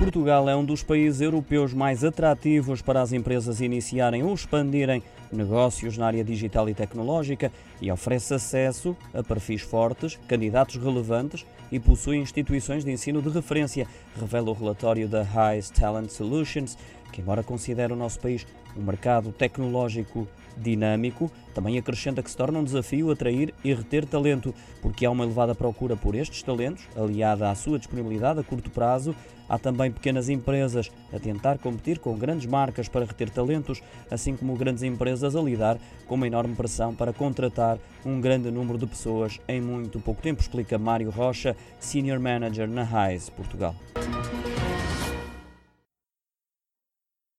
Portugal é um dos países europeus mais atrativos para as empresas iniciarem ou expandirem negócios na área digital e tecnológica e oferece acesso a perfis fortes, candidatos relevantes e possui instituições de ensino de referência, revela o relatório da Highest Talent Solutions, que, embora considere o nosso país um mercado tecnológico dinâmico, também acrescenta que se torna um desafio atrair e reter talento, porque há uma elevada procura por estes talentos, aliada à sua disponibilidade a curto prazo. Há também pequenas empresas a tentar competir com grandes marcas para reter talentos, assim como grandes empresas a lidar com uma enorme pressão para contratar um grande número de pessoas em muito pouco tempo, explica Mário Rocha, Senior Manager na RAIS Portugal.